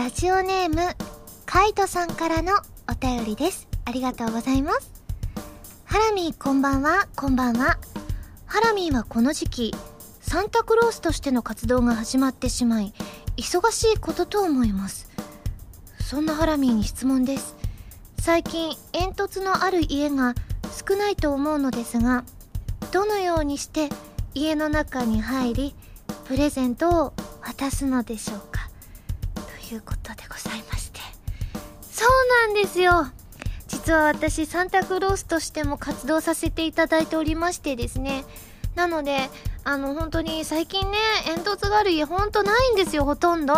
ラジオネームカイトさんからのお便りです。ありがとうございます。ハラミーこんばんは。こんばんは。ハラミーはこの時期サンタクロースとしての活動が始まってしまい忙しいことと思います。そんなハラミーに質問です。最近煙突のある家が少ないと思うのですがどのようにして家の中に入りプレゼントを渡すのでしょうか？いうことでございまして。そうなんですよ。実は私サンタクロースとしても活動させていただいておりましてですね。なのであの本当に最近ね煙突がある家ほんとないんですよほとんど。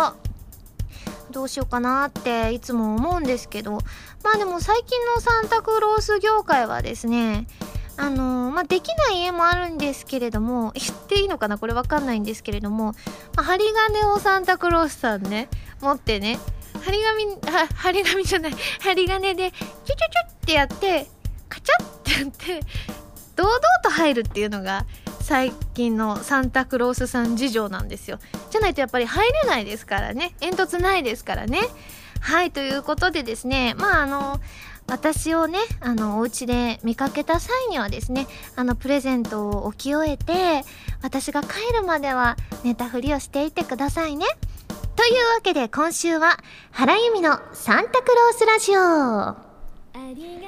どうしようかなっていつも思うんですけど。まあでも最近のサンタクロース業界はですねあのー、まあ、できない家もあるんですけれども、言っていいのかな？これわかんないんですけれども、まあ、針金をサンタクロースさんね、持ってね、針紙、は、針紙じゃない、針金で、チュチュチュってやって、カチャってやって、堂々と入るっていうのが、最近のサンタクロースさん事情なんですよ。じゃないとやっぱり入れないですからね。煙突ないですからね。はい、ということでですね、まああの、私をね、あの、お家で見かけた際にはですね、あの、プレゼントを置き終えて、私が帰るまでは寝たふりをしていてくださいね。というわけで今週は、原由美のサンタクロースラジオ。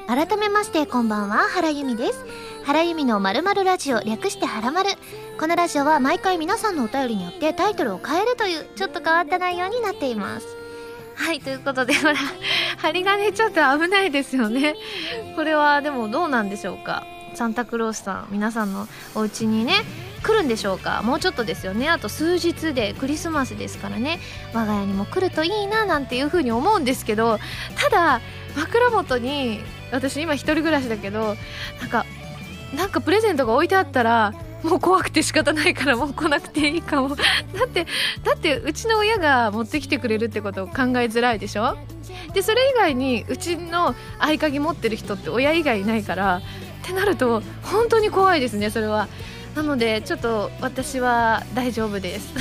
改めましてこんばんは、原由美です。原由美のまるまるラジオ、略してはらまる。このラジオは毎回皆さんのお便りによってタイトルを変えるという、ちょっと変わった内容になっています。はい、ということで、ほら、針金ちょっと危ないですよね。これはでもどうなんでしょうか？サンタクロースさん、皆さんのお家にね、来るんでしょうか？もうちょっとですよねあと数日でクリスマスですからね我が家にも来るといいななんていうふうに思うんですけどただ枕元に私今一人暮らしだけどなんかなんかプレゼントが置いてあったらもう怖くて仕方ないからもう来なくていいかも。だってだってうちの親が持ってきてくれるってことを考えづらいでしょ？でそれ以外にうちの合鍵持ってる人って親以外いないからってなると本当に怖いですねそれは。なのでちょっと私は大丈夫です。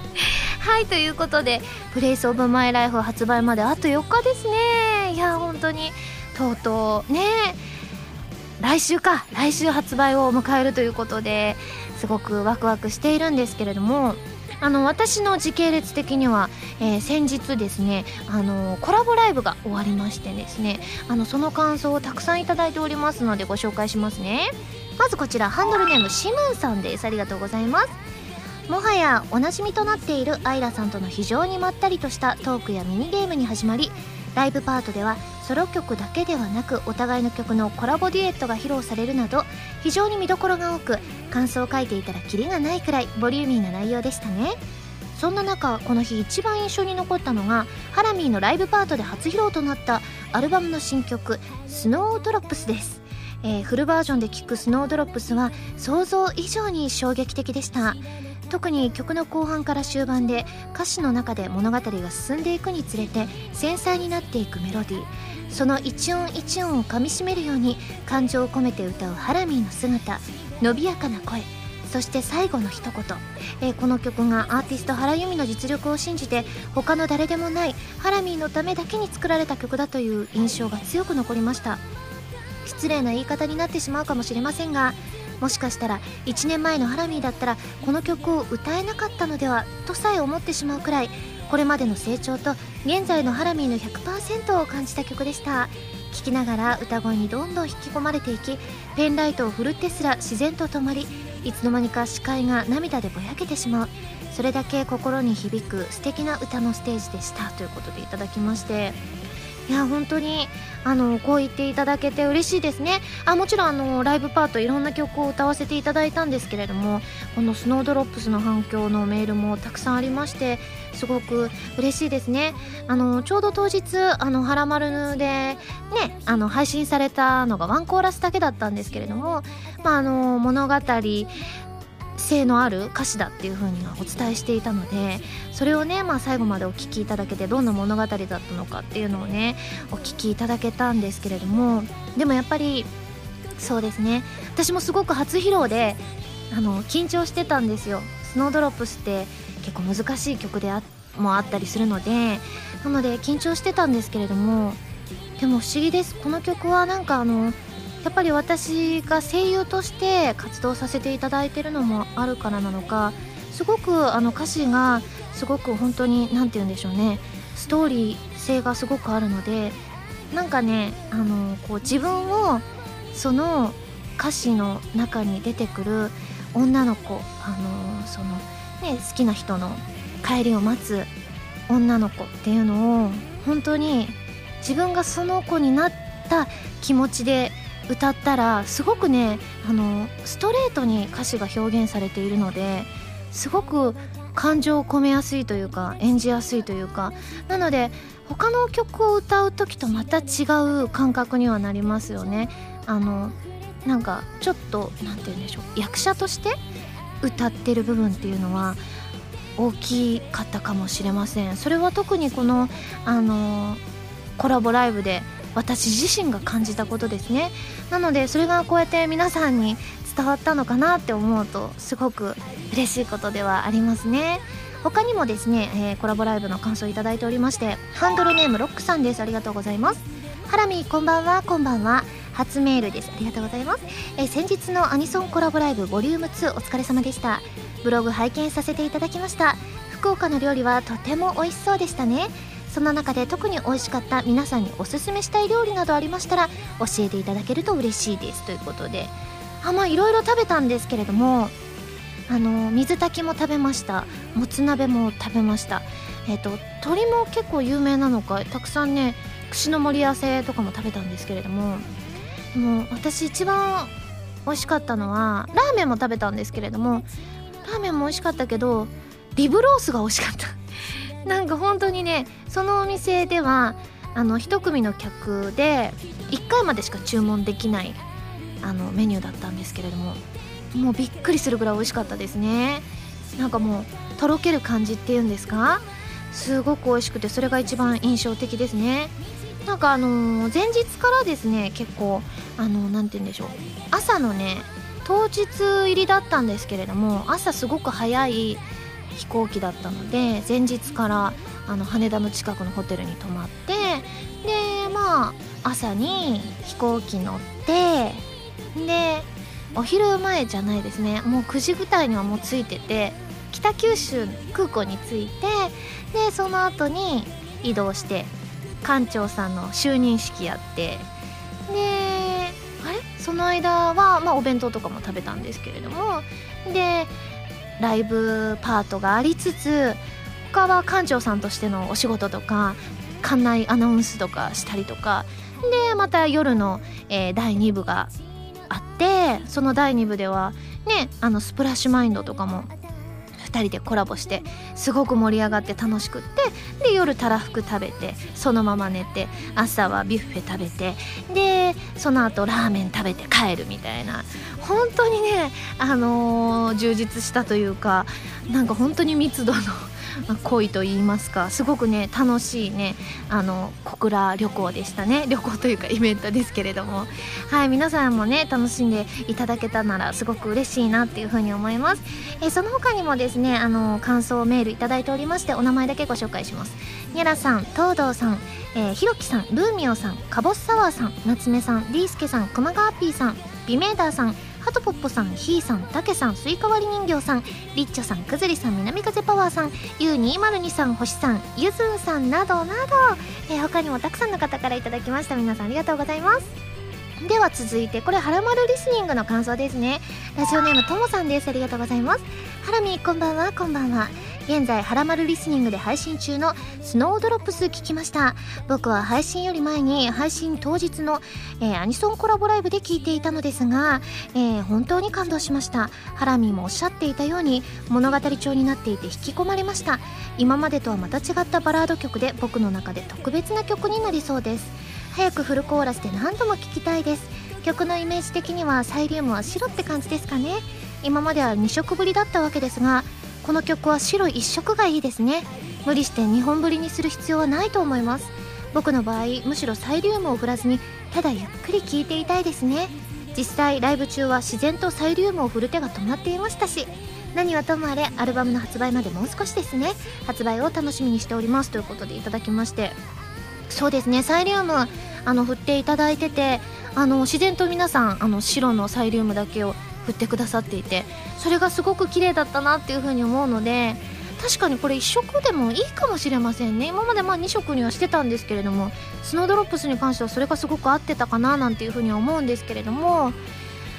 はいということで「プレイスオブマイライフ発売まであと4日ですね。いや本当に。とうとう。ね来週か来週発売を迎えるということですごくワクワクしているんですけれどもあの私の時系列的には、えー、先日ですねあのコラボライブが終わりましてですねあのその感想をたくさんいただいておりますのでご紹介しますね。まずこちらハンドルネームシムンさんです。ありがとうございます。もはやおなじみとなっているアイラさんとの非常にまったりとしたトークやミニゲームに始まりライブパートではソロ曲だけではなくお互いの曲のコラボデュエットが披露されるなど非常に見どころが多く感想を書いていたらキリがないくらいボリューミーな内容でしたね。そんな中この日一番印象に残ったのがハラミーのライブパートで初披露となったアルバムの新曲「スノードロップス」です。えー、フルバージョンで聴くスノードロップスは想像以上に衝撃的でした。特に曲の後半から終盤で歌詞の中で物語が進んでいくにつれて繊細になっていくメロディー。その一音一音をかみしめるように感情を込めて歌うハラミーの姿。伸びやかな声。そして最後の一言、えー、この曲がアーティスト原由美の実力を信じて他の誰でもないハラミーのためだけに作られた曲だという印象が強く残りました。失礼な言い方になってしまうかもしれませんがもしかしたら1年前のハラミーだったらこの曲を歌えなかったのではとさえ思ってしまうくらいこれまでの成長と現在のハラミーの100%を感じた曲でした。聴きながら歌声にどんどん引き込まれていきペンライトを振るってすら自然と止まりいつの間にか視界が涙でぼやけてしまう。それだけ心に響く素敵な歌のステージでした。ということでいただきましていや本当にあのこう言っていただけて嬉しいですね。あもちろんあのライブパートいろんな曲を歌わせていただいたんですけれどもこのスノードロップスの反響のメールもたくさんありましてすごく嬉しいですね。あのちょうど当日あのハラマルでねあの配信されたのがワンコーラスだけだったんですけれどもまああの物語性のある歌詞だっていう風にはお伝えしていたのでそれをね、まあ、最後までお聴きいただけてどんな物語だったのかっていうのをねお聴きいただけたんですけれどもでもやっぱりそうですね。私もすごく初披露であの緊張してたんですよ。スノードロップスって結構難しい曲であもあったりするのでなので緊張してたんですけれどもでも不思議です。この曲はなんかあのやっぱり私が声優として活動させていただいてるのもあるからなのかすごくあの歌詞がすごく本当に何て言うんでしょうね。ストーリー性がすごくあるのでなんかねあのこう自分をその歌詞の中に出てくる女の子あのそのね好きな人の帰りを待つ女の子っていうのを本当に自分がその子になった気持ちで歌ったらすごくねあのストレートに歌詞が表現されているのですごく感情を込めやすいというか演じやすいというかなので他の曲を歌う時とまた違う感覚にはなりますよね。あのなんかちょっと何て言うんでしょう役者として歌ってる部分っていうのは大きかったかもしれません。それは特にこのあのコラボライブで私自身が感じたことですね。なのでそれがこうやって皆さんに伝わったのかなって思うとすごく嬉しいことではありますね。他にもですね、えー、コラボライブの感想いただいておりましてハンドルネームロックさんです。ありがとうございます。ハラミこんばんはこんばんは。初メールです。ありがとうございます、えー、先日のアニソンコラボライブボリューム2お疲れ様でした。ブログ拝見させていただきました。福岡の料理はとても美味しそうでしたね。その中で特に美味しかった皆さんにおすすめしたい料理などありましたら教えていただけると嬉しいです。ということであまあいろいろ食べたんですけれどもあの水炊きも食べました。もつ鍋も食べました。えっ、と鶏も結構有名なのかたくさんね串の盛り合わせとかも食べたんですけれどももう私一番美味しかったのはラーメンも食べたんですけれどもラーメンも美味しかったけどリブロースが美味しかった。なんか本当にねそのお店ではあの1組の客で1回までしか注文できないあのメニューだったんですけれどももうびっくりするぐらい美味しかったですね。なんかもうとろける感じっていうんですか？すごく美味しくてそれが一番印象的ですね。なんかあのー、前日からですね結構あの何、ー、て言うんでしょう。朝のね当日入りだったんですけれども朝すごく早い飛行機だったので前日からあの羽田の近くのホテルに泊まってでまあ朝に飛行機乗ってでお昼前じゃないですね。もう9時ぐらいにはもう着いてて北九州空港に着いてでその後に移動して館長さんの就任式やってであれ？その間は、まあ、お弁当とかも食べたんですけれどもでライブパートがありつつ他は館長さんとしてのお仕事とか館内アナウンスとかしたりとか。でまた夜の、えー、第2部があってその第2部ではねあのスプラッシュマインドとかも2人でコラボしてすごく盛り上がって楽しくってで夜たらふく食べてそのまま寝て朝はビュッフェ食べてでその後ラーメン食べて帰るみたいな。本当にねあのー、充実したというかなんか本当に密度の恋と言いますかすごくね楽しいねあの小倉旅行でしたね。旅行というかイベントですけれども。はい皆さんもね楽しんでいただけたならすごく嬉しいなっていうふうに思います、えー、その他にもですねあの感想メールいただいておりましてお名前だけご紹介します。ニャラさん東堂さんえー、ひろきさん、ルーミオさん、かぼすサワーさん、夏目さん、リースケさん、熊川ピーさん、ビメーダーさん、ハトポッポさんひーさんたけさんスイカ割り人形さんリッチョさんくずりさん南風パワーさん U202 さん星さんゆずんさんなどなど、えー、他にもたくさんの方からいただきました。皆さんありがとうございます。では続いてこれハラマルリスニングの感想ですね。ラジオネームともさんです。ありがとうございます。ハラミこんばんはこんばんは。現在ハラマルリスニングで配信中のスノードロップス聞きました。僕は配信より前に配信当日の、えー、アニソンコラボライブで聞いていたのですが、えー、本当に感動しました。ハラミーもおっしゃっていたように物語調になっていて引き込まれました。今までとはまた違ったバラード曲で僕の中で特別な曲になりそうです。早くフルコーラスで何度も聴きたいです。曲のイメージ的にはサイリウムは白って感じですかね。今までは2色ぶりだったわけですがこの曲は白一色がいいですね。無理して2本振りにする必要はないと思います。僕の場合むしろサイリウムを振らずにただゆっくり聴いていたいですね。実際ライブ中は自然とサイリウムを振る手が止まっていましたし何はともあれアルバムの発売までもう少しですね。発売を楽しみにしております。ということでいただきまして。そうですね。サイリウムあの振っていただいててあの自然と皆さんあの白のサイリウムだけを振ってくださっていてそれがすごく綺麗だったなっていうふうに思うので確かにこれ1色でもいいかもしれませんね。今までまあ2色にはしてたんですけれどもスノードロップスに関してはそれがすごく合ってたかななんていうふうには思うんですけれども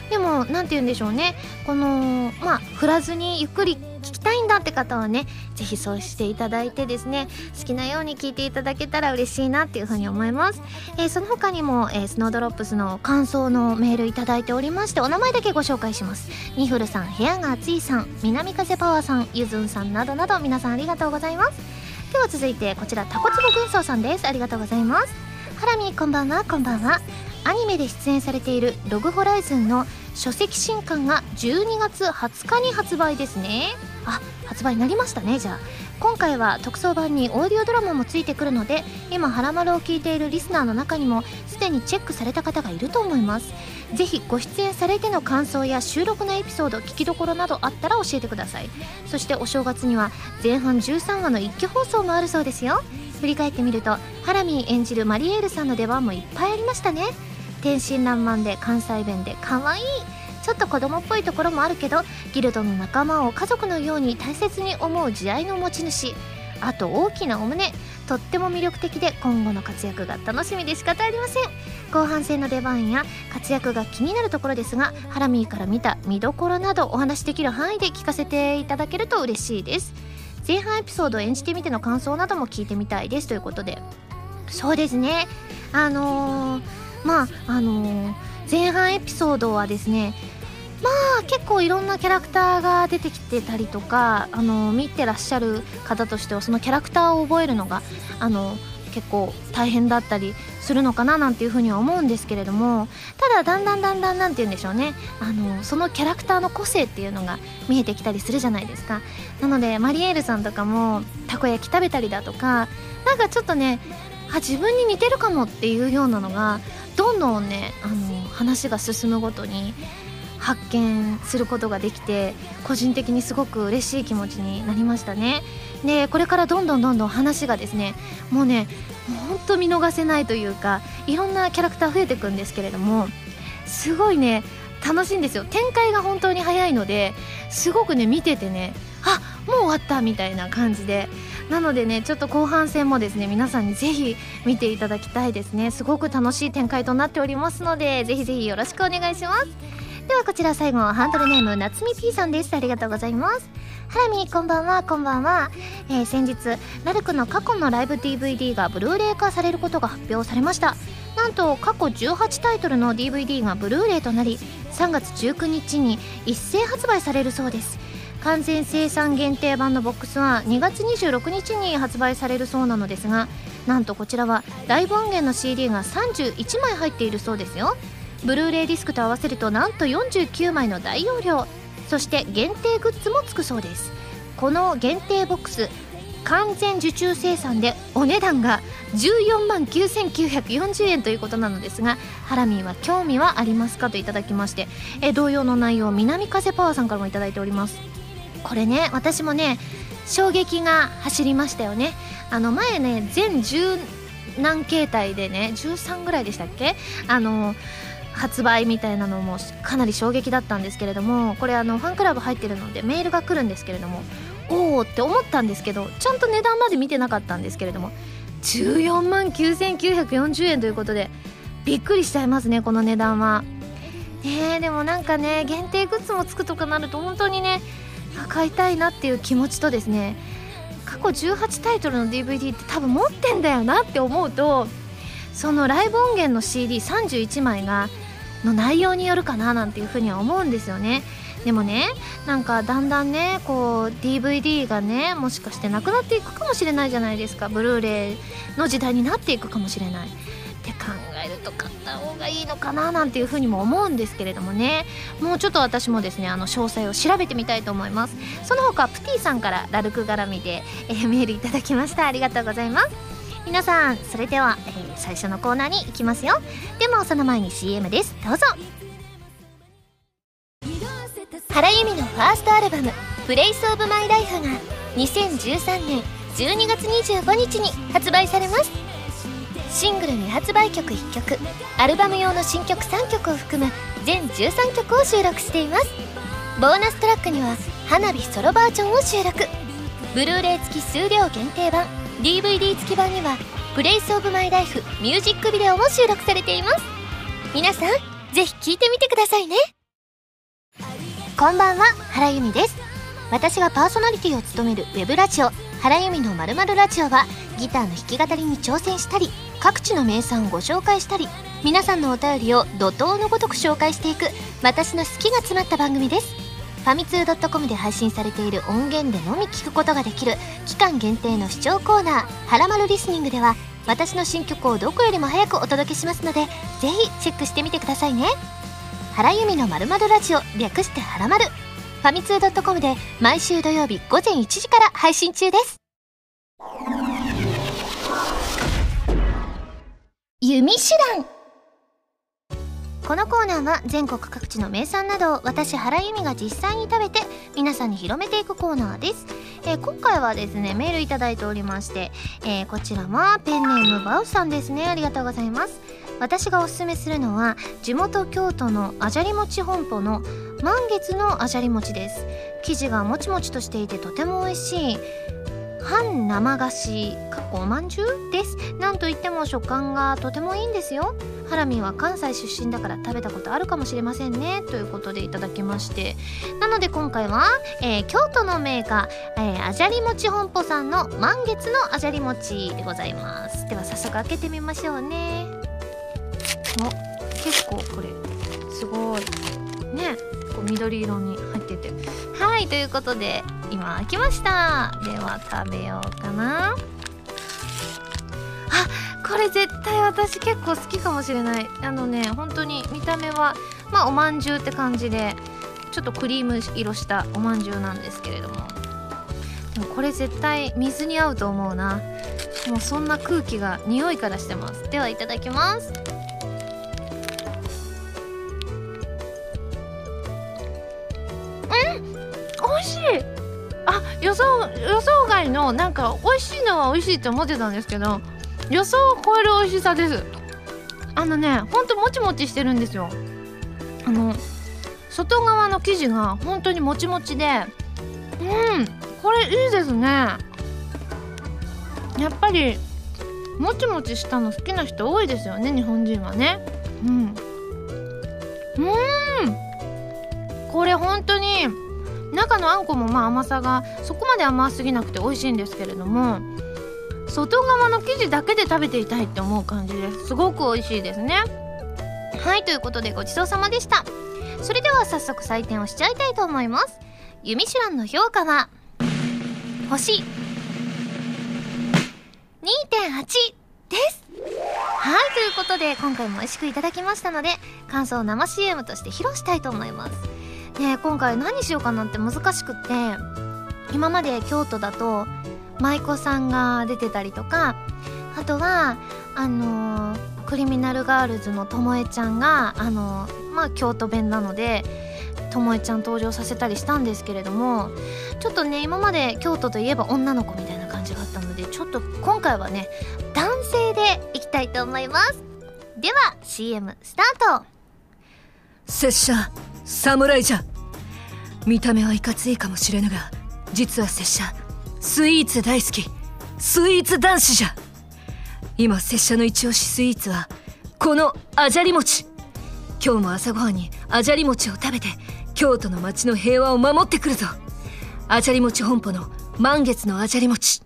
でも何て言うんでしょうね。このまあ振らずにゆっくり聞きたいんだって方はね是非そうしていただいてですね好きなように聞いていただけたら嬉しいなっていうふうに思います、えー、その他にも、えー、スノードロップスの感想のメールいただいておりましてお名前だけご紹介します。ニフルさん部屋が暑いさん南風パワーさんゆずんさんなどなど皆さんありがとうございます。では続いてこちらタコツボ軍曹さんです。ありがとうございます。ハラミこんばんはこんばんは。アニメで出演されているログホライズンの書籍新刊が12月20日に発売ですね。あ発売になりましたね。じゃあ今回は特装版にオーディオドラマもついてくるので今ハラマルを聞いているリスナーの中にもすでにチェックされた方がいると思います。ぜひご出演されての感想や収録のエピソード聞きどころなどあったら教えてください。そしてお正月には前半13話の一挙放送もあるそうですよ。振り返ってみるとハラミー演じるマリエールさんの出番もいっぱいありましたね。天真爛漫で関西弁で可愛い。ちょっと子供っぽいところもあるけどギルドの仲間を家族のように大切に思う慈愛の持ち主。あと大きなお胸とっても魅力的で今後の活躍が楽しみで仕方ありません。後半戦の出番や活躍が気になるところですがハラミーから見た見どころなどお話しできる範囲で聞かせていただけると嬉しいです。前半エピソードを演じてみての感想なども聞いてみたいですということで。そうですね。あのー、まああのー、前半エピソードはですね結構いろんなキャラクターが出てきてたりとかあの見てらっしゃる方としてはそのキャラクターを覚えるのがあの結構大変だったりするのかななんていうふうには思うんですけれどもただだんだんだんだんなんて言うんでしょうね。あのそのキャラクターの個性っていうのが見えてきたりするじゃないですか。なのでマリエールさんとかもたこ焼き食べたりだとかなんかちょっとねあ自分に似てるかもっていうようなのがどんどんねあの話が進むごとに発見することができて個人的にすごく嬉しい気持ちになりましたね。でこれからどんどんどんどん話がですねもうねほんと見逃せないというかいろんなキャラクター増えていくんですけれどもすごいね楽しいんですよ。展開が本当に早いのですごくね見ててねあもう終わったみたいな感じで。なのでねちょっと後半戦もですね皆さんにぜひ見ていただきたいですね。すごく楽しい展開となっておりますのでぜひぜひよろしくお願いします。ではこちら最後ハンドルネーム夏美 P さんです。ありがとうございます。ハラミこんばんはこんばんは、えー、先日ラルクの過去のライブ DVD がブルーレイ化されることが発表されました。なんと過去18タイトルの DVD がブルーレイとなり3月19日に一斉発売されるそうです。完全生産限定版のボックスは2月26日に発売されるそうなのですがなんとこちらはライブ音源の CD が31枚入っているそうですよ。ブルーレイディスクと合わせるとなんと49枚の大容量。そして限定グッズもつくそうです。この限定ボックス完全受注生産でお値段が14万9940円ということなのですがハラミーは興味はありますかといただきましてえ同様の内容南風パワーさんからも頂いております。これね私もね衝撃が走りましたよね。あの前ね全10何形態でね13ぐらいでしたっけ？あの発売みたいなのもかなり衝撃だったんですけれどもこれあのファンクラブ入ってるのでメールが来るんですけれどもおおって思ったんですけどちゃんと値段まで見てなかったんですけれども14万9940円ということでびっくりしちゃいますねこの値段は。ねでもなんかね限定グッズもつくとかなると本当にね買いたいなっていう気持ちとですね過去18タイトルの DVD って多分持ってんだよなって思うとそのライブ音源の CD31 枚がの内容によるかななんていうふうには思うんですよね。でもねなんかだんだんねこう DVD がねもしかしてなくなっていくかもしれないじゃないですか。ブルーレイの時代になっていくかもしれない。って考えると買った方がいいのかななんていうふうにも思うんですけれどもね。もうちょっと私もですねあの詳細を調べてみたいと思います。その他プティさんからラルク絡みで、え、メールいただきました。ありがとうございます。皆さんそれでは、えー、最初のコーナーに行きますよ。でもその前に CM です。どうぞ。原由実のファーストアルバム Place of my life が2013年12月25日に発売されます。シングル未発売曲1曲アルバム用の新曲3曲を含む全13曲を収録しています。ボーナストラックには花火ソロバージョンを収録。ブルーレイ付き数量限定版。DVD 付き版にはPlace of my life ミュージックビデオも収録されています。皆さんぜひ聴いてみてくださいね。こんばんは原由実です。私がパーソナリティを務めるウェブラジオ原由実のまるまるラジオはギターの弾き語りに挑戦したり各地の名産をご紹介したり皆さんのお便りを怒涛のごとく紹介していく私の好きが詰まった番組です。ファミ通 .com で配信されている音源でのみ聞くことができる期間限定の視聴コーナー「はらまるリスニング」では私の新曲をどこよりも早くお届けしますのでぜひチェックしてみてくださいね。原由美のまるまるラジオ略してはらまる。ファミツー .com で毎週土曜日午前1時から配信中です。弓手段。このコーナーは全国各地の名産などを私原由美が実際に食べて皆さんに広めていくコーナーです、えー、今回はですねメールいただいておりまして、えー、こちらはペンネームバウさんですね。ありがとうございます。私がおすすめするのは地元京都のあじゃり餅本舗の満月のあじゃり餅です。生地がもちもちとしていてとても美味しい半生菓子かっこおまんじゅうです。なんといっても食感がとてもいいんですよ。ハラミは関西出身だから食べたことあるかもしれませんね。ということでいただきまして。なので今回は、えー、京都のメーカー、えー、あじゃり餅本舗さんの満月のあじゃり餅でございます。では早速開けてみましょうね。お結構これすごい。ねこう緑色に入ってて。はいということで今開きました。では食べようかな。あこれ絶対私結構好きかもしれない。あのね本当に見た目はまあおまんじゅうって感じでちょっとクリーム色したおまんじゅうなんですけれども。でもこれ絶対水に合うと思うな。もうそんな空気が匂いからしてます。ではいただきます。予想予想外のなんか美味しいのは美味しいって思ってたんですけど予想を超える美味しさです。あのねほんともちもちしてるんですよ。あの外側の生地が本当にもちもちでうんこれいいですね。やっぱりもちもちしたの好きな人多いですよね日本人はね。うん。うん。これ本当に中のあんこもまあ甘さがそこまで甘すぎなくて美味しいんですけれども外側の生地だけで食べていたいって思う感じです。すごく美味しいですね。はいということでごちそうさまでした。それでは早速採点をしちゃいたいと思います。ユミシュランの評価は星。2.8です。はいということで今回も美味しくいただきましたので感想を生 CM として披露したいと思います。ね今回何しようかなって難しくって今まで京都だと舞妓さんが出てたりとかあとはあのー、クリミナルガールズのともえちゃんがあのー、まあ京都弁なのでともえちゃん登場させたりしたんですけれどもちょっとね今まで京都といえば女の子みたいな感じがあったのでちょっと今回はね男性でいきたいと思います。では CM スタート拙者侍じゃ。見た目はいかついかもしれぬが実は拙者スイーツ大好き。スイーツ男子じゃ。今拙者の一押しスイーツはこのあじゃり餅。今日も朝ごはんにあじゃり餅を食べて京都の街の平和を守ってくるぞ。あじゃり餅本舗の満月のあじゃり餅。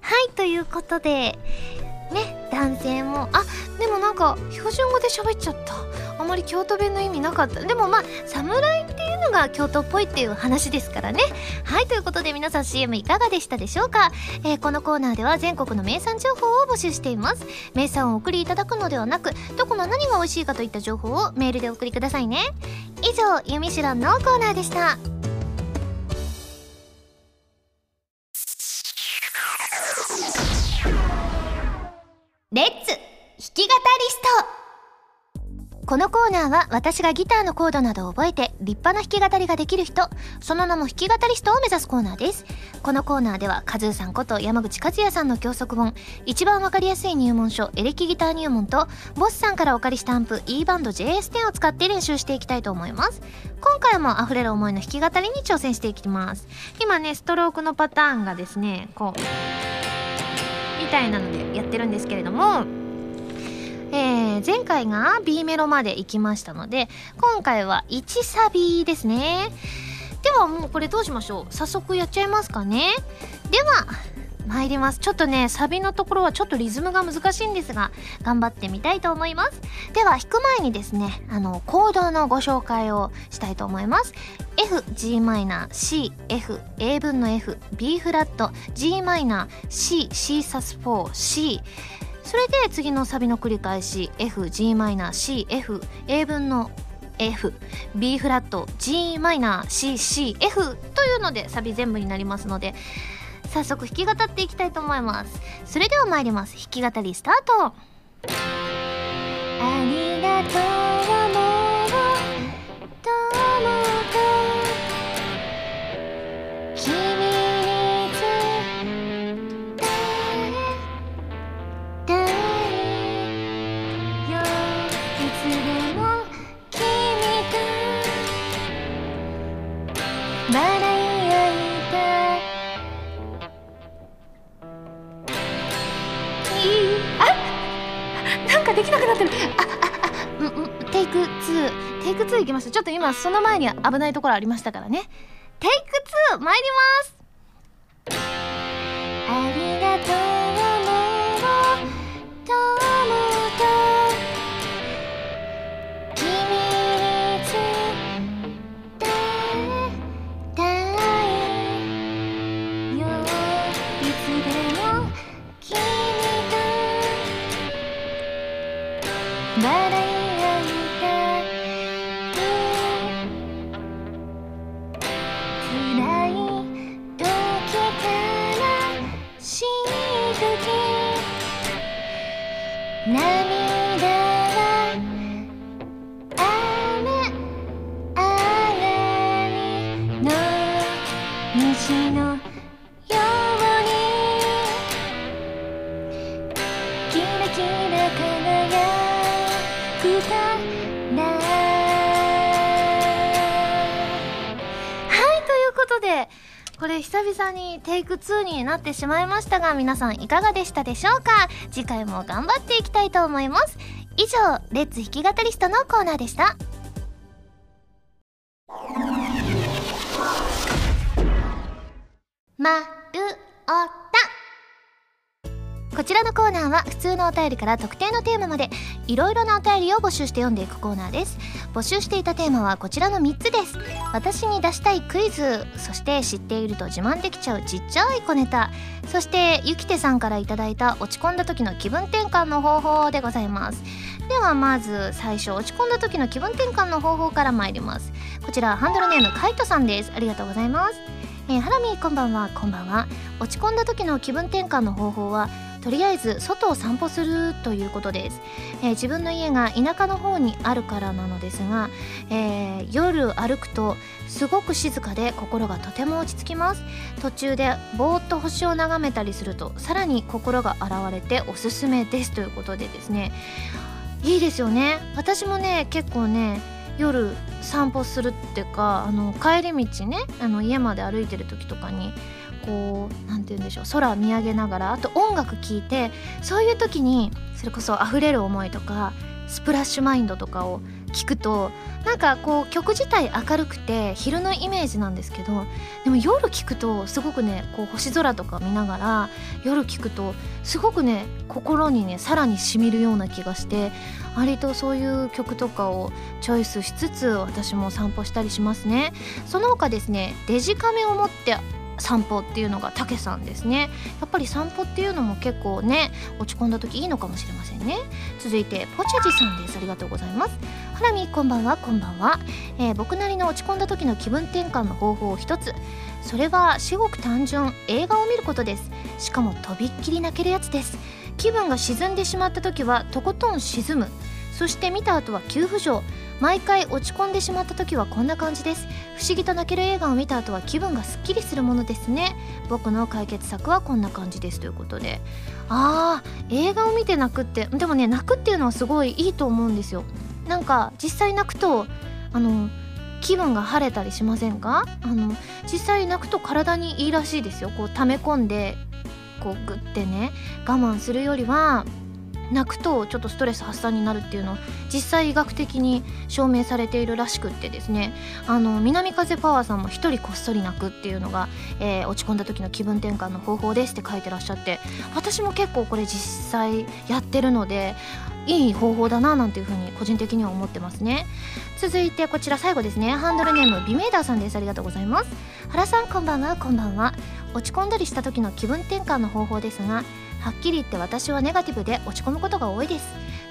はいということでね男性も。あでもなんか標準語で喋っちゃった。あまり京都弁の意味なかった。でもまあ侍っていうのが京都っぽいっていう話ですからね。はいということで皆さん CM いかがでしたでしょうか、えー、このコーナーでは全国の名産情報を募集しています。名産をお送りいただくのではなくどこの何が美味しいかといった情報をメールでお送りくださいね。以上「ゆみしろん」のコーナーでした。レッツ弾き語りストこのコーナーは私がギターのコードなどを覚えて立派な弾き語りができる人、その名も弾き語りストを目指すコーナーです。このコーナーではカズーさんこと山口和也さんの教則本、一番わかりやすい入門書エレキギター入門とボスさんからお借りしたアンプ E バンド JS10 を使って練習していきたいと思います。今回も溢れる思いの弾き語りに挑戦していきます。今ね、ストロークのパターンがですね、こう、たいなのでやってるんですけれども、えー、前回が B メロまで行きましたので今回は1サビですね。ではもうこれどうしましょう？早速やっちゃいますかね。では参ります。ちょっとねサビのところはちょっとリズムが難しいんですが頑張ってみたいと思います。では弾く前にですねあのコードのご紹介をしたいと思います。F、g マイナー C、F、A 分の F、B フラット、g マイナー C、C サス4、C それで次のサビの繰り返し F、g マイナー C、F、A 分の F、B フラット、g マイナー C、C、F というのでサビ全部になりますので早速弾き語っていきたいと思います。それでは参ります。弾き語りスタート。ありがとう。くなって。るあああテイク2テイク2いきましたちょっと今その前に危ないところありましたからね。テイク2参ります。々にテイク2になってしまいましたが皆さんいかがでしたでしょうか？次回も頑張っていきたいと思います。以上レッツ弾き語りストのコーナーでした。まは。普通のお便りから特定のテーマまでいろいろなお便りを募集して読んでいくコーナーです。募集していたテーマはこちらの3つです。私に出したいクイズそして知っていると自慢できちゃうちっちゃい小ネタそしてゆきてさんからいただいた落ち込んだ時の気分転換の方法でございます。ではまず最初落ち込んだ時の気分転換の方法から参ります。こちらハンドルネームカイトさんです。ありがとうございます。えー、ハラミーこんばんは。こんばんは。落ち込んだ時の気分転換の方法はとりあえず外を散歩するということです、えー自分の家が田舎の方にあるからなのですが、えー夜歩くとすごく静かで心がとても落ち着きます。途中でぼーっと星を眺めたりするとさらに心が洗われておすすめですということでですね。いいですよね。私もね結構ね夜散歩するっていうかあの帰り道ねあの家まで歩いてる時とかにこうなんて言うんでしょう空見上げながらあと音楽聴いてそういう時にそれこそ溢れる思いとかスプラッシュマインドとかを聞くとなんかこう曲自体明るくて昼のイメージなんですけどでも夜聞くとすごくねこう星空とか見ながら夜聞くとすごくね心にねさらにしみるような気がして割とそういう曲とかをチョイスしつつ私も散歩したりしますね。その他ですねデジカメを持って散歩っていうのがたけさんですね。やっぱり散歩っていうのも結構ね落ち込んだ時いいのかもしれませんね。続いてポチャジさんです。ありがとうございます。ハラミこんばんは。こんばんは、えー僕なりの落ち込んだ時の気分転換の方法を一つ。それは至極単純。映画を見ることです。しかもとびっきり泣けるやつです。気分が沈んでしまった時はとことん沈む。そして見た後は急浮上。毎回落ち込んでしまった時はこんな感じです。不思議と泣ける映画を見た後は気分がすっきりするものですね。僕の解決策はこんな感じですということで。あー映画を見て泣くってでもね泣くっていうのはすごいいいと思うんですよ。なんか実際泣くとあの気分が晴れたりしませんか？あの実際泣くと体にいいらしいですよ。こう溜め込んでこうグッてね我慢するよりは泣くとちょっとストレス発散になるっていうのを実際医学的に証明されているらしくってですね。あの南風パワーさんも一人こっそり泣くっていうのが、えー、落ち込んだ時の気分転換の方法ですって書いてらっしゃって私も結構これ実際やってるのでいい方法だななんていうふうに個人的には思ってますね。続いてこちら最後ですね。ハンドルネームビメーダーさんです。ありがとうございます。原さんこんばんは。こんばんは。落ち込んだりした時の気分転換の方法ですがはっきり言って私はネガティブで落ち込むことが多いです。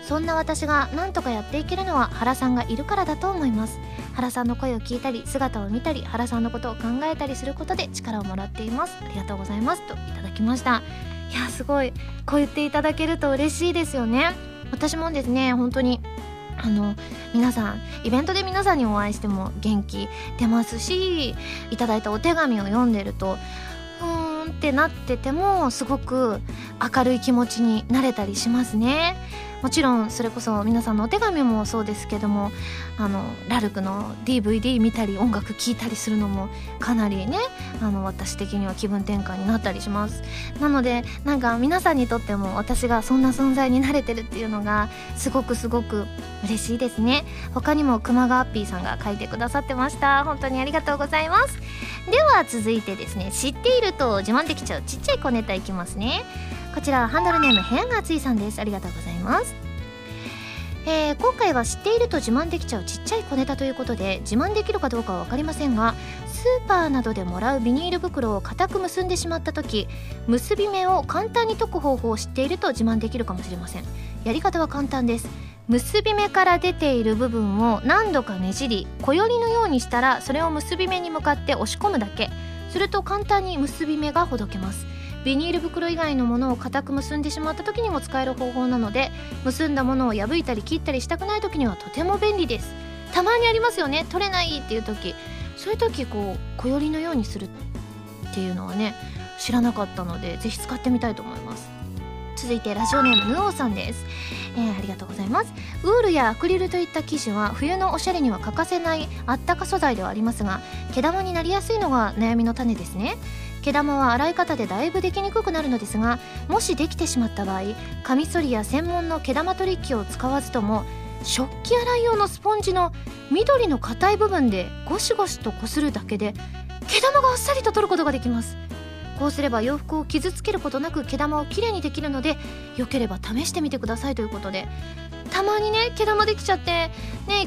そんな私が何とかやっていけるのは原さんがいるからだと思います。原さんの声を聞いたり姿を見たり原さんのことを考えたりすることで力をもらっています。ありがとうございます。といただきました。いやすごい。こう言っていただけると嬉しいですよね。私もですね本当にあの皆さんイベントで皆さんにお会いしても元気出ますしいただいたお手紙を読んでるとーんってなっててもすごく明るい気持ちになれたりしますね。もちろんそれこそ皆さんのお手紙もそうですけどもあのラルクの DVD 見たり音楽聴いたりするのもかなりねあの私的には気分転換になったりします。なのでなんか皆さんにとっても私がそんな存在になれてるっていうのがすごくすごく嬉しいですね。他にも熊川アッピーさんが書いてくださってました。本当にありがとうございます。では続いてですね知っていると自慢できちゃうちっちゃい小ネタいきますね。こちらハンドルネーム部屋が熱いさんです。ありがとうございます。えー、今回は知っていると自慢できちゃうちっちゃい小ネタということで自慢できるかどうかは分かりませんがスーパーなどでもらうビニール袋を固く結んでしまった時結び目を簡単に解く方法を知っていると自慢できるかもしれません。やり方は簡単です。結び目から出ている部分を何度かねじり小よりのようにしたらそれを結び目に向かって押し込むだけ。すると簡単に結び目がほどけます。ビニール袋以外のものを固く結んでしまった時にも使える方法なので結んだものを破いたり切ったりしたくない時にはとても便利です。たまにありますよね。取れないっていう時。そういう時こう小よりのようにするっていうのはね知らなかったのでぜひ使ってみたいと思います。続いてラジオネームヌオさんです、えー、ありがとうございます。ウールやアクリルといった生地は冬のおしゃれには欠かせないあったか素材ではありますが毛玉になりやすいのが悩みの種ですね。毛玉は洗い方でだいぶできにくくなるのですがもしできてしまった場合カミソリや専門の毛玉取り機を使わずとも食器洗い用のスポンジの緑の硬い部分でゴシゴシとこするだけで毛玉があっさりと取ることができます。こうすれば洋服を傷つけることなく毛玉をきれいにできるのでよければ試してみてくださいということで。たまにね毛玉できちゃってね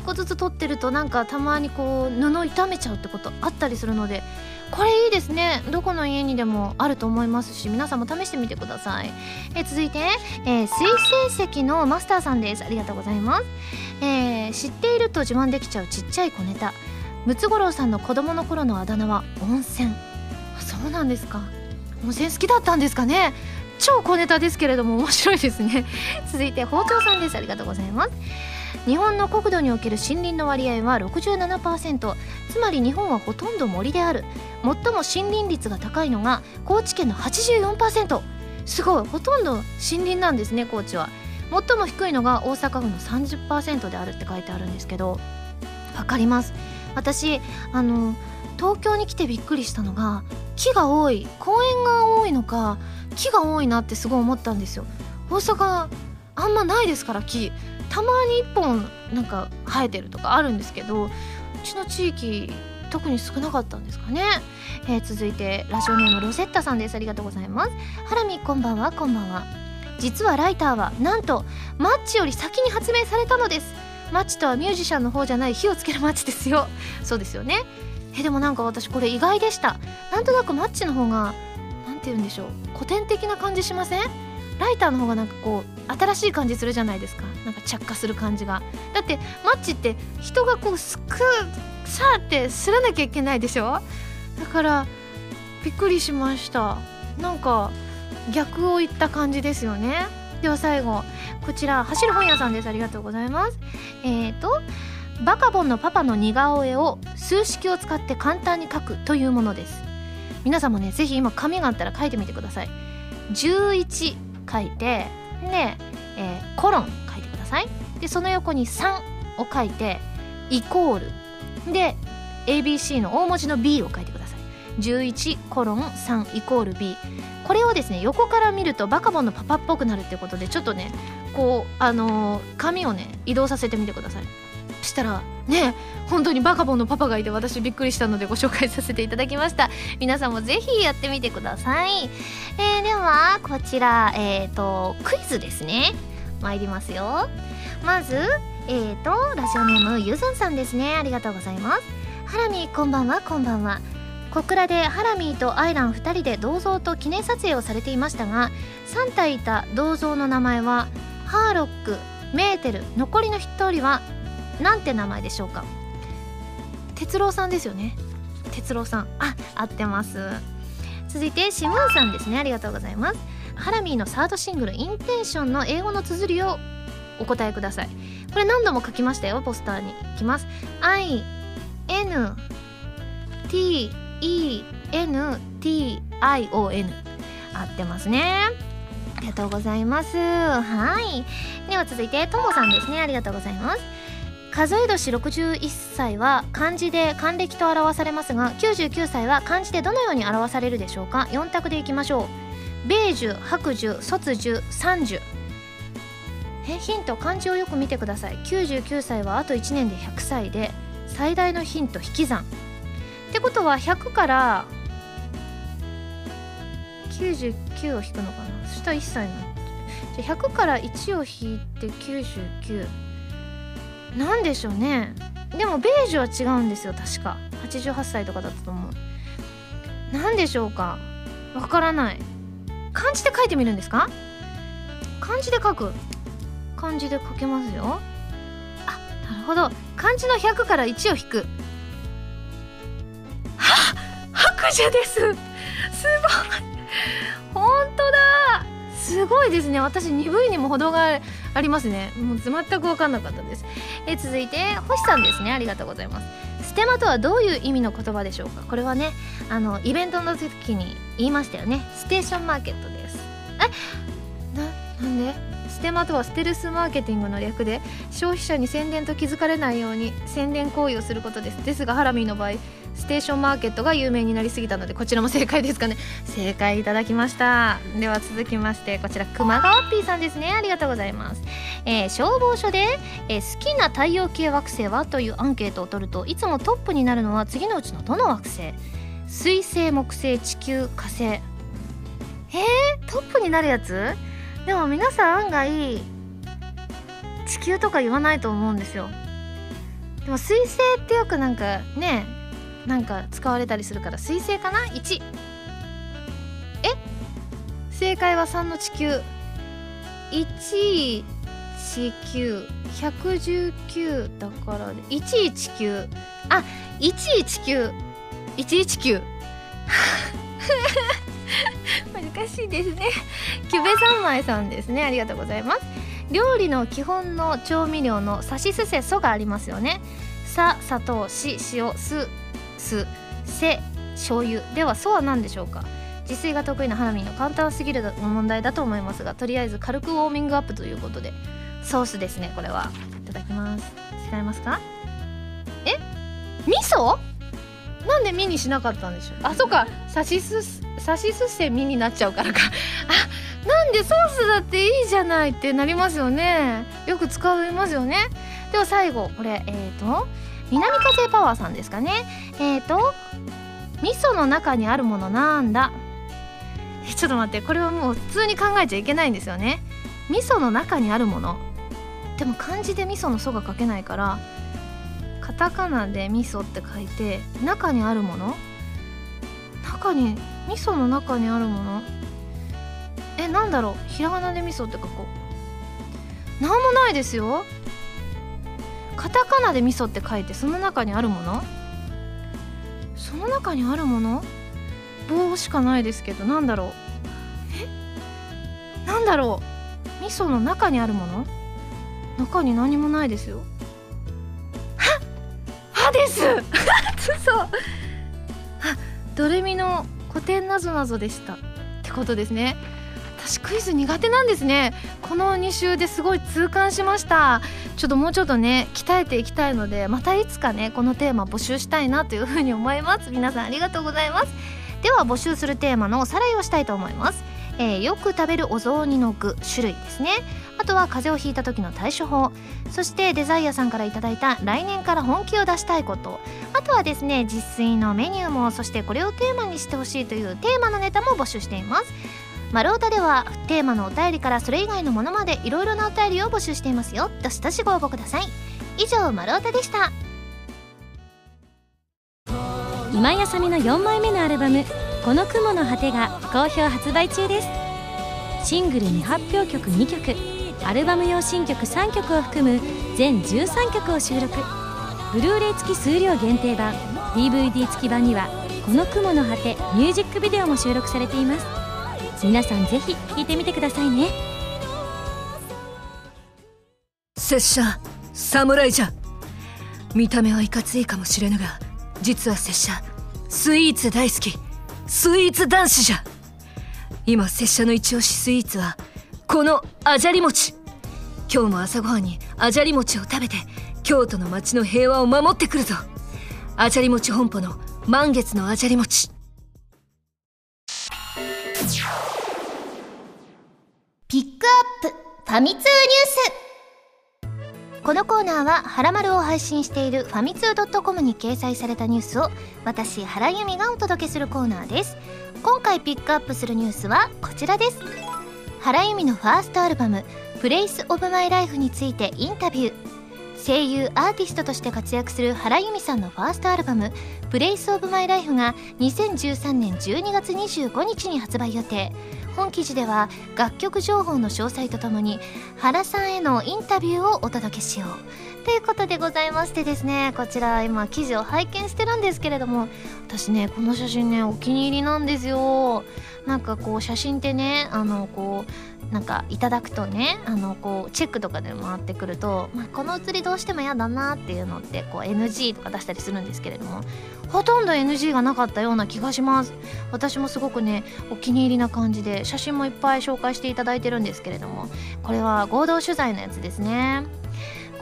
1個ずつ取ってるとなんかたまにこう布傷めちゃうってことあったりするので。これいいですね。どこの家にでもあると思いますし皆さんも試してみてください。え続いて、えー、水星石のマスターさんです。ありがとうございます、えー、知っていると自慢できちゃうちっちゃい小ネタ。ムツゴロウさんの子供の頃のあだ名は温泉。そうなんですか。温泉好きだったんですかね？超小ネタですけれども面白いですね。続いて包丁さんです。ありがとうございます。日本の国土における森林の割合は67%つまり日本はほとんど森である。最も森林率が高いのが高知県の84%すごいほとんど森林なんですね高知は。最も低いのが大阪府の30%であるって書いてあるんですけどわかります。私あの東京に来てびっくりしたのが木が多い公園が多いのか木が多いなってすごい思ったんですよ。大阪あんまないですから木。たまに1本なんか生えてるとかあるんですけどうちの地域特に少なかったんですかね、えー、続いてラジオネームロセッタさんです。ありがとうございます。ハラミこんばんはこんばんは。実はライターはなんとマッチより先に発明されたのです。マッチとはミュージシャンの方じゃない火をつけるマッチですよ。そうですよね。えでもなんか私これ意外でした。なんとなくマッチの方が何て言うんでしょう。古典的な感じしません？ライターの方がなんかこう新しい感じするじゃないですか。なんか着火する感じが。だってマッチって人がこうすくさーってすらなきゃいけないでしょ？だからびっくりしました。なんか逆を言った感じですよね。では最後こちら走る本屋さんです。ありがとうございます。えっ、ー、とバカボンのパパの似顔絵を数式を使って簡単に描くというものです。皆さんもねぜひ今紙があったら書いてみてください。11書いてで、えー、コロン書いてください。でその横に3を書いてイコール。で ABC の大文字の B を書いてください。11コロン3イコール B これをですね横から見るとバカボンのパパっぽくなるってことでちょっとねこうあのー、紙をね移動させてみてください。したらね本当にバカボンのパパがいて私びっくりしたのでご紹介させていただきました。皆さんもぜひやってみてください、えー、ではこちらえっ、ー、とクイズですね。参りますよ。まずえーとラジオネームゆずんさんですね。ありがとうございます。ハラミこんばんはこんばんは。小倉でハラミーとアイラン2人で銅像と記念撮影をされていましたが3体いた銅像の名前はハーロックメーテル残りの1人は何て名前でしょうか？哲郎さんですよね。哲郎さん。あ合ってます。続いてシムーンさんですね。ありがとうございます。ハラミーのサードシングル「インテンション」の英語の綴りをお答えください。これ何度も書きましたよポスターに。いきます。I N T E N T I O N 合ってますね。ありがとうございます。はい。では続いてともさんですね。ありがとうございます。数え年61歳は漢字で還暦と表されますが99歳は漢字でどのように表されるでしょうか？4択でいきましょう。米寿白寿卒寿三寿。えヒント漢字をよく見てください。99歳はあと1年で100歳で最大のヒント引き算。ってことは100から99を引くのかな？そしたら1歳になっじゃ100から1を引いて99なんでしょうね。でもベージュは違うんですよ確か。88歳とかだったと思う。何でしょうか。わからない。漢字で書いてみるんですか？漢字で書く。漢字で書けますよ。あなるほど。漢字の100から1を引く。は白寿です。すごい。本当すごいですね。私鈍いにも程がありますね。もう全く分かんなかったです。え続いて星さんですね。ありがとうございます。ステマとはどういう意味の言葉でしょうか？これはねあのイベントの時に言いましたよね。ステーションマーケットです。え？ななんで？ステマとはステルスマーケティングの略で消費者に宣伝と気づかれないように宣伝行為をすることです。ですがハラミーの場合ステーションマーケットが有名になりすぎたのでこちらも正解ですかね正解いただきました。では続きましてこちら熊川 P さんですね。ありがとうございます、えー、消防署で、えー、好きな太陽系惑星は？というアンケートを取るといつもトップになるのは次のうちのどの惑星？水星木星地球火星。えー、トップになるやつ？でも皆さん案外地球とか言わないと思うんですよ。でも水星ってよくなんかねなんか使われたりするから水星かな？1え？正解は3の地球。1地球119だからで1地球。あ1地球。1地球。難しいですね。キュベ三昧さんですね。ありがとうございます。料理の基本の調味料のさしすせそがありますよね。さ砂糖し塩すすせ醤油。ではそは何でしょうか。自炊が得意な花見の簡単すぎる問題だと思いますがとりあえず軽くウォーミングアップということで。ソースですねこれは。いただきます。違いますか？え？味噌？なんでミにしなかったんでしょうあそっか。さしすさしすせミになっちゃうからか。あなんでソースだっていいじゃないってなりますよね。よく使いますよね。では最後これえっ、ー、と南風パワーさんですかね。えっ、ー、と味噌の中にあるものなんだ。ちょっと待って。これはもう普通に考えちゃいけないんですよね。味噌の中にあるもの。でも漢字で味噌の「そ」が書けないからカタカナで味噌って書いて中にあるもの？中に味噌の中にあるもの？えなんだろう？ひらがなで味噌って書こう。なんもないですよ。カタカナで味噌って書いてその中にあるもの？その中にあるもの？棒しかないですけどなんだろう？え？なんだろう？味噌の中にあるもの？中に何もないですよ。歯です。そう。あドレミの古典なぞなぞでした。ってことですね。私クイズ苦手なんですね。この2週ですごい痛感しました。ちょっともうちょっとね鍛えていきたいのでまたいつかねこのテーマ募集したいなというふうに思います。皆さんありがとうございます。では募集するテーマのおさらいをしたいと思います。えー、よく食べるお雑煮の具種類ですね。あとは風邪をひいた時の対処法。そしてデザイアさんから頂いた来年から本気を出したいこと。あとはですね自炊のメニューもそしてこれをテーマにしてほしいというテーマのネタも募集しています。丸太ではテーマのお便りからそれ以外のものまでいろいろなお便りを募集していますよ。どしどしご応募ください。以上丸太でした。今やさみの4枚目のアルバム「この雲の果て」が好評発売中です。シングル未発表曲2曲アルバム用新曲3曲を含む全13曲を収録。ブルーレイ付き数量限定版 DVD 付き版には「この雲の果て」ミュージックビデオも収録されています。皆さんぜひ聴いてみてくださいね。拙者侍じゃ。見た目はいかついかもしれぬが実は拙者スイーツ大好き。スイーツ男子じゃ。今拙者の一押しスイーツはこのあじゃり餅。今日も朝ごはんにあじゃり餅を食べて京都の町の平和を守ってくるぞ。あじゃり餅本舗の満月のあじゃり餅。ピックアップファミ通ニュース。このコーナーは「はらまる」を配信しているファミツー .com に掲載されたニュースを私原由実がお届けするコーナーです。今回ピックアップするニュースはこちらです。原由実のファーストアルバム「Place of my life についてインタビュー。声優アーティストとして活躍する原由実さんのファーストアルバム「Place of my life が2013年12月25日に発売予定。本記事では楽曲情報の詳細とともに原さんへのインタビューをお届けしよう。ということでございましてですねこちら今記事を拝見してるんですけれども私ねこの写真ねお気に入りなんですよ。なんかこう写真ってねあのこうなんかいただくとねあのこうチェックとかで回ってくると、まあ、この写りどうしても嫌だなっていうのってこう NG とか出したりするんですけれどもほとんど NG がなかったような気がします。私もすごくねお気に入りな感じで写真もいっぱい紹介していただいてるんですけれどもこれは合同取材のやつですね。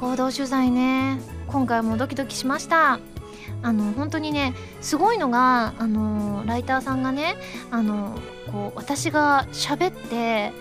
合同取材ね。今回もドキドキしました。あの本当にねすごいのがあのライターさんがねあのこう私が喋って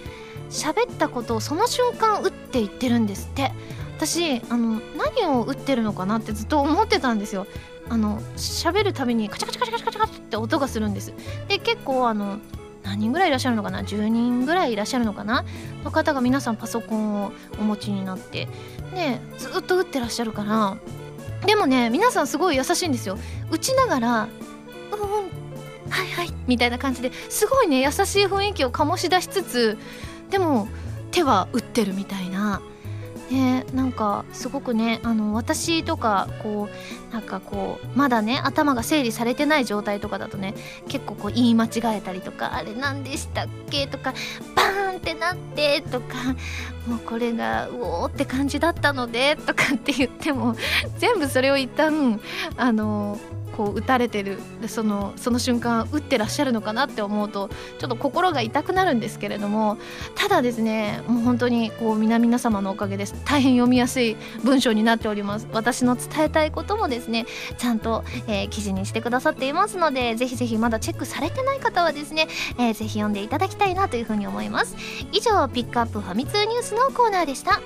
喋ったことをその瞬間打って言ってるんですって。私あの何を打ってるのかなってずっと思ってたんですよ。あの喋るたびにカチャカチャカチャカチャカチャって音がするんです。で結構あの何人ぐらいいらっしゃるのかな？10人ぐらいいらっしゃるのかな？の方が皆さんパソコンをお持ちになって。でずっと打ってらっしゃるから。でもね皆さんすごい優しいんですよ。打ちながら「うんうんはいはい」みたいな感じですごいね優しい雰囲気を醸し出しつつでも手は打ってるみたいな。ねなんかすごくねあの私とかこうなんかこうまだね頭が整理されてない状態とかだとね結構こう言い間違えたりとかあれ何でしたっけとかバーンってなってとかもうこれがうおーって感じだったのでとかって言っても全部それを一旦あのこう打たれてる。でそのその瞬間打ってらっしゃるのかなって思うとちょっと心が痛くなるんですけれどもただですねもう本当にこう皆々様のおかげです。大変読みやすい文章になっております。私の伝えたいこともですねちゃんと、えー、記事にしてくださっていますのでぜひぜひまだチェックされてない方はですね、えー、ぜひ読んでいただきたいなというふうに思います。以上ピックアップファミ通ニュースのコーナーでした。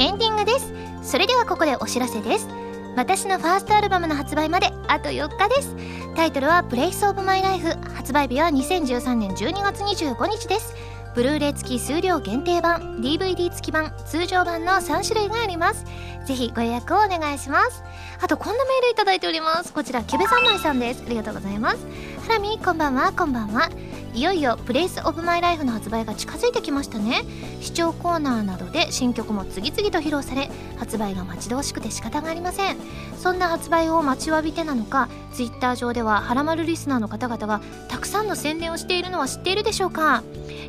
エンディングです。それではここでお知らせです。私のファーストアルバムの発売まであと4日です。タイトルは「プレイスオブマイライフ発売日は2013年12月25日です。ブルーレイ付き数量限定版 DVD 付き版通常版の3種類があります。ぜひご予約をお願いします。あとこんなメールいただいております。こちらキュベ三昧さんです。ありがとうございます。ラミこんばんはこんばんは。いよいよプレイスオブマイライフの発売が近づいてきましたね。視聴コーナーなどで新曲も次々と披露され発売が待ち遠しくて仕方がありません。そんな発売を待ちわびてなのかツイッター上ではハラマルリスナーの方々がたくさんの宣伝をしているのは知っているでしょうか。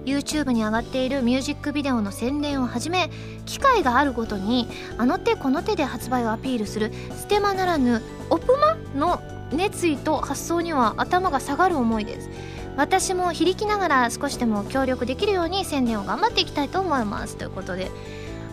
YouTube に上がっているミュージックビデオの宣伝をはじめ機会があるごとにあの手この手で発売をアピールするステマならぬオプマの熱意と発想には頭が下がる思いです。私も非力ながら少しでも協力できるように宣伝を頑張っていきたいと思います。ということで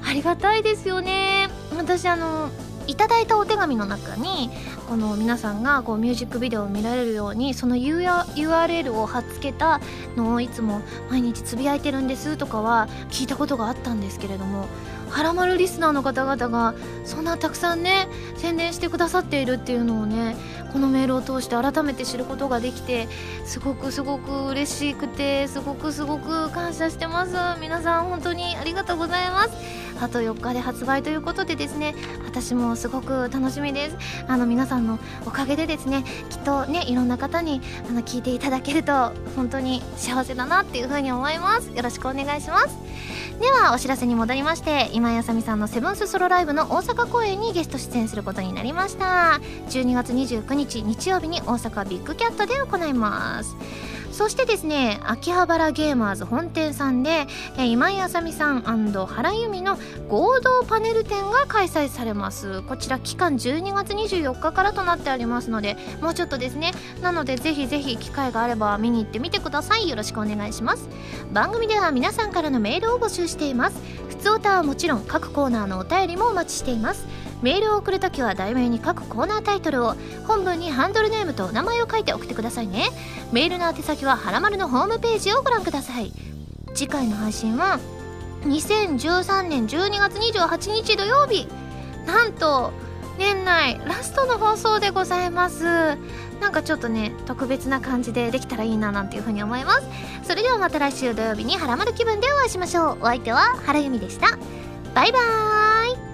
ありがたいですよね。私あのいただいたお手紙の中にこの皆さんがこうミュージックビデオを見られるようにその URL を貼っつけたのをいつも毎日つぶやいてるんですとかは聞いたことがあったんですけれどもはらまるリスナーの方々がそんなたくさんね宣伝してくださっているっていうのをねこのメールを通して改めて知ることができてすごくすごく嬉しくてすごくすごく感謝してます。皆さん本当にありがとうございます。あと4日で発売ということでですね私もすごく楽しみです。あの皆さんのおかげでですねきっとねいろんな方にあの聞いていただけると本当に幸せだなっていうふうに思います。よろしくお願いします。ではお知らせに戻りまして今井あさみさんのセブンスソロライブの大阪公演にゲスト出演することになりました。12月29日日曜日に大阪ビッグキャットで行います。そしてですね秋葉原ゲーマーズ本店さんで、今井あさみさん原由美の合同パネル展が開催されます。こちら期間12月24日からとなってありますのでもうちょっとですね。なのでぜひぜひ機会があれば見に行ってみてください。よろしくお願いします。番組では皆さんからのメールを募集しています。普通歌はもちろん各コーナーのお便りもお待ちしています。メールを送るときは題名に各コーナータイトルを本文にハンドルネームと名前を書いて送ってくださいね。メールの宛先ははらまるのホームページをご覧ください。次回の配信は2013年12月28日土曜日。なんと年内ラストの放送でございます。なんかちょっとね特別な感じでできたらいいななんていうふうに思います。それではまた来週土曜日にハラマル気分でお会いしましょう。お相手は原由美でした。バイバーイ。